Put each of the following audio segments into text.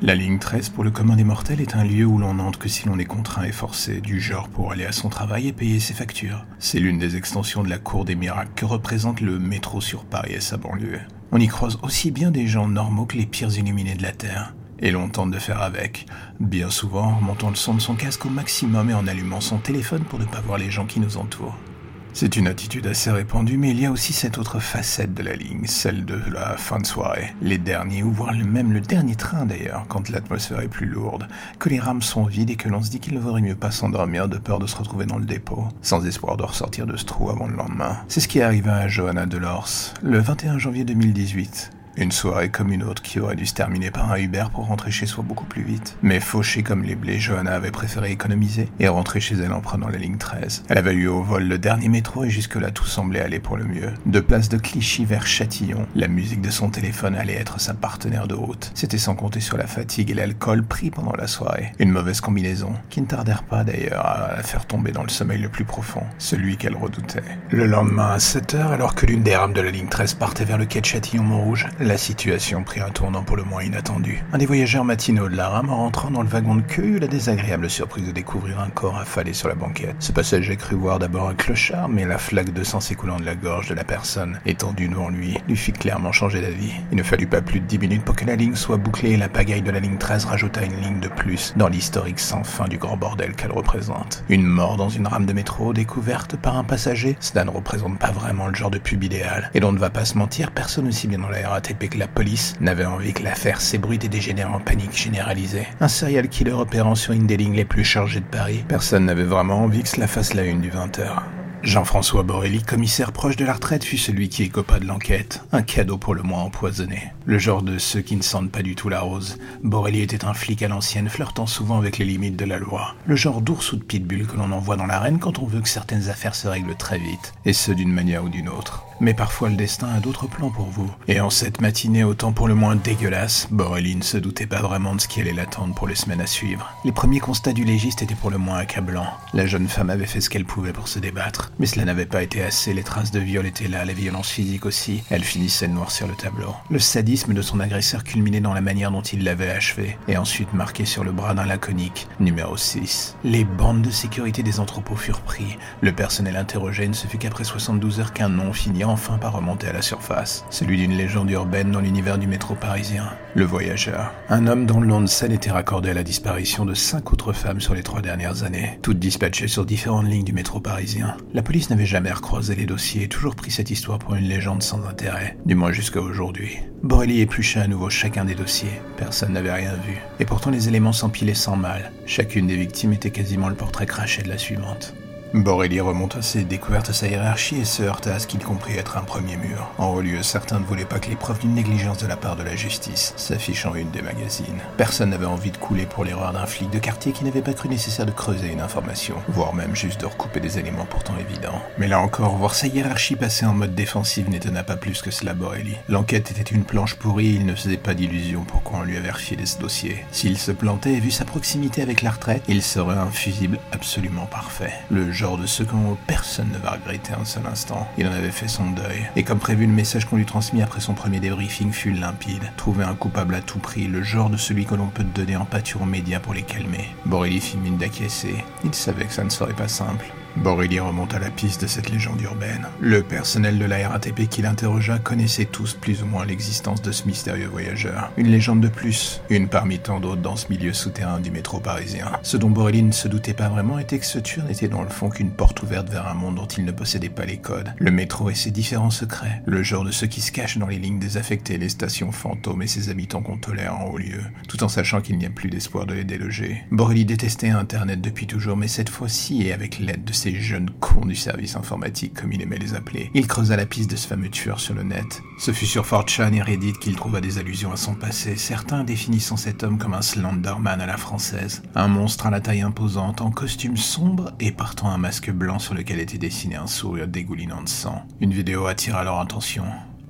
La ligne 13 pour le commun des mortels est un lieu où l'on n'entre que si l'on est contraint et forcé, du genre pour aller à son travail et payer ses factures. C'est l'une des extensions de la cour des miracles que représente le métro sur Paris et sa banlieue. On y croise aussi bien des gens normaux que les pires illuminés de la Terre. Et l'on tente de faire avec, bien souvent en remontant le son de son casque au maximum et en allumant son téléphone pour ne pas voir les gens qui nous entourent. C'est une attitude assez répandue, mais il y a aussi cette autre facette de la ligne, celle de la fin de soirée. Les derniers, ou voire même le dernier train d'ailleurs, quand l'atmosphère est plus lourde, que les rames sont vides et que l'on se dit qu'il vaudrait mieux pas s'endormir de peur de se retrouver dans le dépôt, sans espoir de ressortir de ce trou avant le lendemain. C'est ce qui est arrivé à Johanna Delors, le 21 janvier 2018. Une soirée comme une autre qui aurait dû se terminer par un Uber pour rentrer chez soi beaucoup plus vite. Mais fauchée comme les blés, Johanna avait préféré économiser et rentrer chez elle en prenant la ligne 13. Elle avait eu au vol le dernier métro et jusque-là tout semblait aller pour le mieux. De place de Clichy vers Châtillon, la musique de son téléphone allait être sa partenaire de route. C'était sans compter sur la fatigue et l'alcool pris pendant la soirée. Une mauvaise combinaison, qui ne tardèrent pas d'ailleurs à la faire tomber dans le sommeil le plus profond, celui qu'elle redoutait. Le lendemain à 7h, alors que l'une des rames de la ligne 13 partait vers le quai de Châtillon-Montrouge, la situation prit un tournant pour le moins inattendu. Un des voyageurs matinaux de la rame, en rentrant dans le wagon de queue, eut la désagréable surprise de découvrir un corps affalé sur la banquette. Ce passager crut voir d'abord un clochard, mais la flaque de sang s'écoulant de la gorge de la personne étendue devant lui lui fit clairement changer d'avis. Il ne fallut pas plus de dix minutes pour que la ligne soit bouclée et la pagaille de la ligne 13 rajouta une ligne de plus dans l'historique sans fin du grand bordel qu'elle représente. Une mort dans une rame de métro découverte par un passager, cela ne représente pas vraiment le genre de pub idéal. Et l'on ne va pas se mentir, personne aussi bien dans la RATP que la police n'avait envie que l'affaire s'ébruite et dégénère en panique généralisée. Un serial killer opérant sur une des lignes les plus chargées de Paris. Personne n'avait vraiment envie que cela fasse la une du 20h. Jean-François Borelli, commissaire proche de la retraite, fut celui qui écopa de l'enquête. Un cadeau pour le moins empoisonné. Le genre de ceux qui ne sentent pas du tout la rose. Borelli était un flic à l'ancienne, flirtant souvent avec les limites de la loi. Le genre d'ours ou de pitbull que l'on envoie dans l'arène quand on veut que certaines affaires se règlent très vite. Et ce d'une manière ou d'une autre. Mais parfois le destin a d'autres plans pour vous. Et en cette matinée autant pour le moins dégueulasse, Borelli ne se doutait pas vraiment de ce qui allait l'attendre pour les semaines à suivre. Les premiers constats du légiste étaient pour le moins accablants. La jeune femme avait fait ce qu'elle pouvait pour se débattre. Mais cela n'avait pas été assez, les traces de viol étaient là, les violences physiques aussi. Elle finissait de noircir le tableau. Le sadisme de son agresseur culminait dans la manière dont il l'avait achevé, et ensuite marqué sur le bras d'un laconique, numéro 6. Les bandes de sécurité des entrepôts furent pris. Le personnel interrogé ne se fut qu'après 72 heures qu'un nom finit enfin par remonter à la surface. Celui d'une légende urbaine dans l'univers du métro parisien. Le voyageur. Un homme dont le nom de scène était raccordé à la disparition de cinq autres femmes sur les trois dernières années, toutes dispatchées sur différentes lignes du métro parisien. La police n'avait jamais recroisé les dossiers et toujours pris cette histoire pour une légende sans intérêt, du moins jusqu'à aujourd'hui. Borelli éplucha à nouveau chacun des dossiers. Personne n'avait rien vu. Et pourtant les éléments s'empilaient sans mal. Chacune des victimes était quasiment le portrait craché de la suivante. Borelli remonta ses découvertes à sa hiérarchie et se heurta à ce qu'il comprit être un premier mur. En haut lieu, certains ne voulaient pas que les preuves d'une négligence de la part de la justice s'affichent en une des magazines. Personne n'avait envie de couler pour l'erreur d'un flic de quartier qui n'avait pas cru nécessaire de creuser une information, voire même juste de recouper des éléments pourtant évidents. Mais là encore, voir sa hiérarchie passer en mode défensif n'étonna pas plus que cela Borelli. L'enquête était une planche pourrie, il ne faisait pas d'illusions pourquoi on lui avait refilé ce dossier. S'il se plantait et vu sa proximité avec la retraite, il serait un fusible absolument parfait. Genre de ce qu'en personne ne va regretter un seul instant. Il en avait fait son deuil. Et comme prévu, le message qu'on lui transmit après son premier débriefing fut limpide. Trouver un coupable à tout prix, le genre de celui que l'on peut te donner en pâture aux médias pour les calmer. Borelli fit mine d'acquiescer. Il savait que ça ne serait pas simple. Borelli remonte à la piste de cette légende urbaine. Le personnel de la RATP qui l'interrogea connaissait tous plus ou moins l'existence de ce mystérieux voyageur. Une légende de plus, une parmi tant d'autres dans ce milieu souterrain du métro parisien. Ce dont Borelli ne se doutait pas vraiment était que ce tueur n'était dans le fond qu'une porte ouverte vers un monde dont il ne possédait pas les codes. Le métro et ses différents secrets. Le genre de ceux qui se cachent dans les lignes désaffectées, les stations fantômes et ses habitants qu'on tolère en haut lieu, tout en sachant qu'il n'y a plus d'espoir de les déloger. Borelli détestait Internet depuis toujours, mais cette fois-ci et avec l'aide de jeunes cons du service informatique, comme il aimait les appeler. Il creusa la piste de ce fameux tueur sur le net. Ce fut sur 4chan et Reddit qu'il trouva des allusions à son passé, certains définissant cet homme comme un Slenderman à la française, un monstre à la taille imposante, en costume sombre et portant un masque blanc sur lequel était dessiné un sourire dégoulinant de sang. Une vidéo attira leur attention.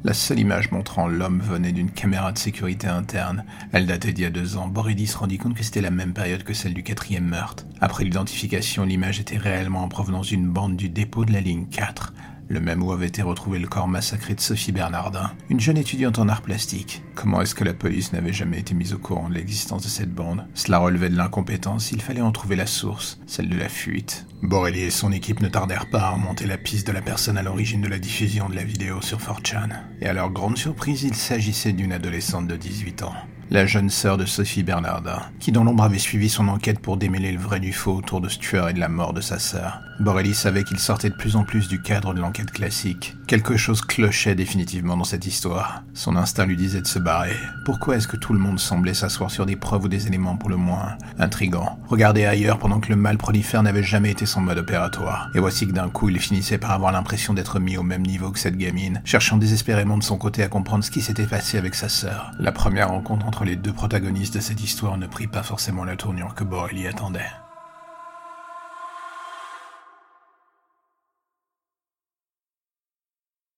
La seule image montrant l'homme venait d'une caméra de sécurité interne. Elle datait d'il y a deux ans. Boridis rendit compte que c'était la même période que celle du quatrième meurtre. Après l'identification, l'image était réellement en provenance d'une bande du dépôt de la ligne 4. le même où avait été retrouvé le corps massacré de Sophie Bernardin, une jeune étudiante en arts plastiques. Comment est-ce que la police n'avait jamais été mise au courant de l'existence de cette bande? Cela relevait de l'incompétence, il fallait en trouver la source, celle de la fuite. Borelli et son équipe ne tardèrent pas à remonter la piste de la personne à l'origine de la diffusion de la vidéo sur 4chan. Et à leur grande surprise, il s'agissait d'une adolescente de 18 ans la jeune sœur de Sophie Bernardin, qui dans l'ombre avait suivi son enquête pour démêler le vrai du faux autour de Stuart et de la mort de sa sœur. Borelli savait qu'il sortait de plus en plus du cadre de l'enquête classique. Quelque chose clochait définitivement dans cette histoire. Son instinct lui disait de se barrer. Pourquoi est-ce que tout le monde semblait s'asseoir sur des preuves ou des éléments pour le moins intrigants? Regarder ailleurs pendant que le mal prolifère n'avait jamais été son mode opératoire. Et voici que d'un coup il finissait par avoir l'impression d'être mis au même niveau que cette gamine, cherchant désespérément de son côté à comprendre ce qui s'était passé avec sa sœur. La première rencontre entre les deux protagonistes de cette histoire ne prit pas forcément la tournure que Borelli attendait.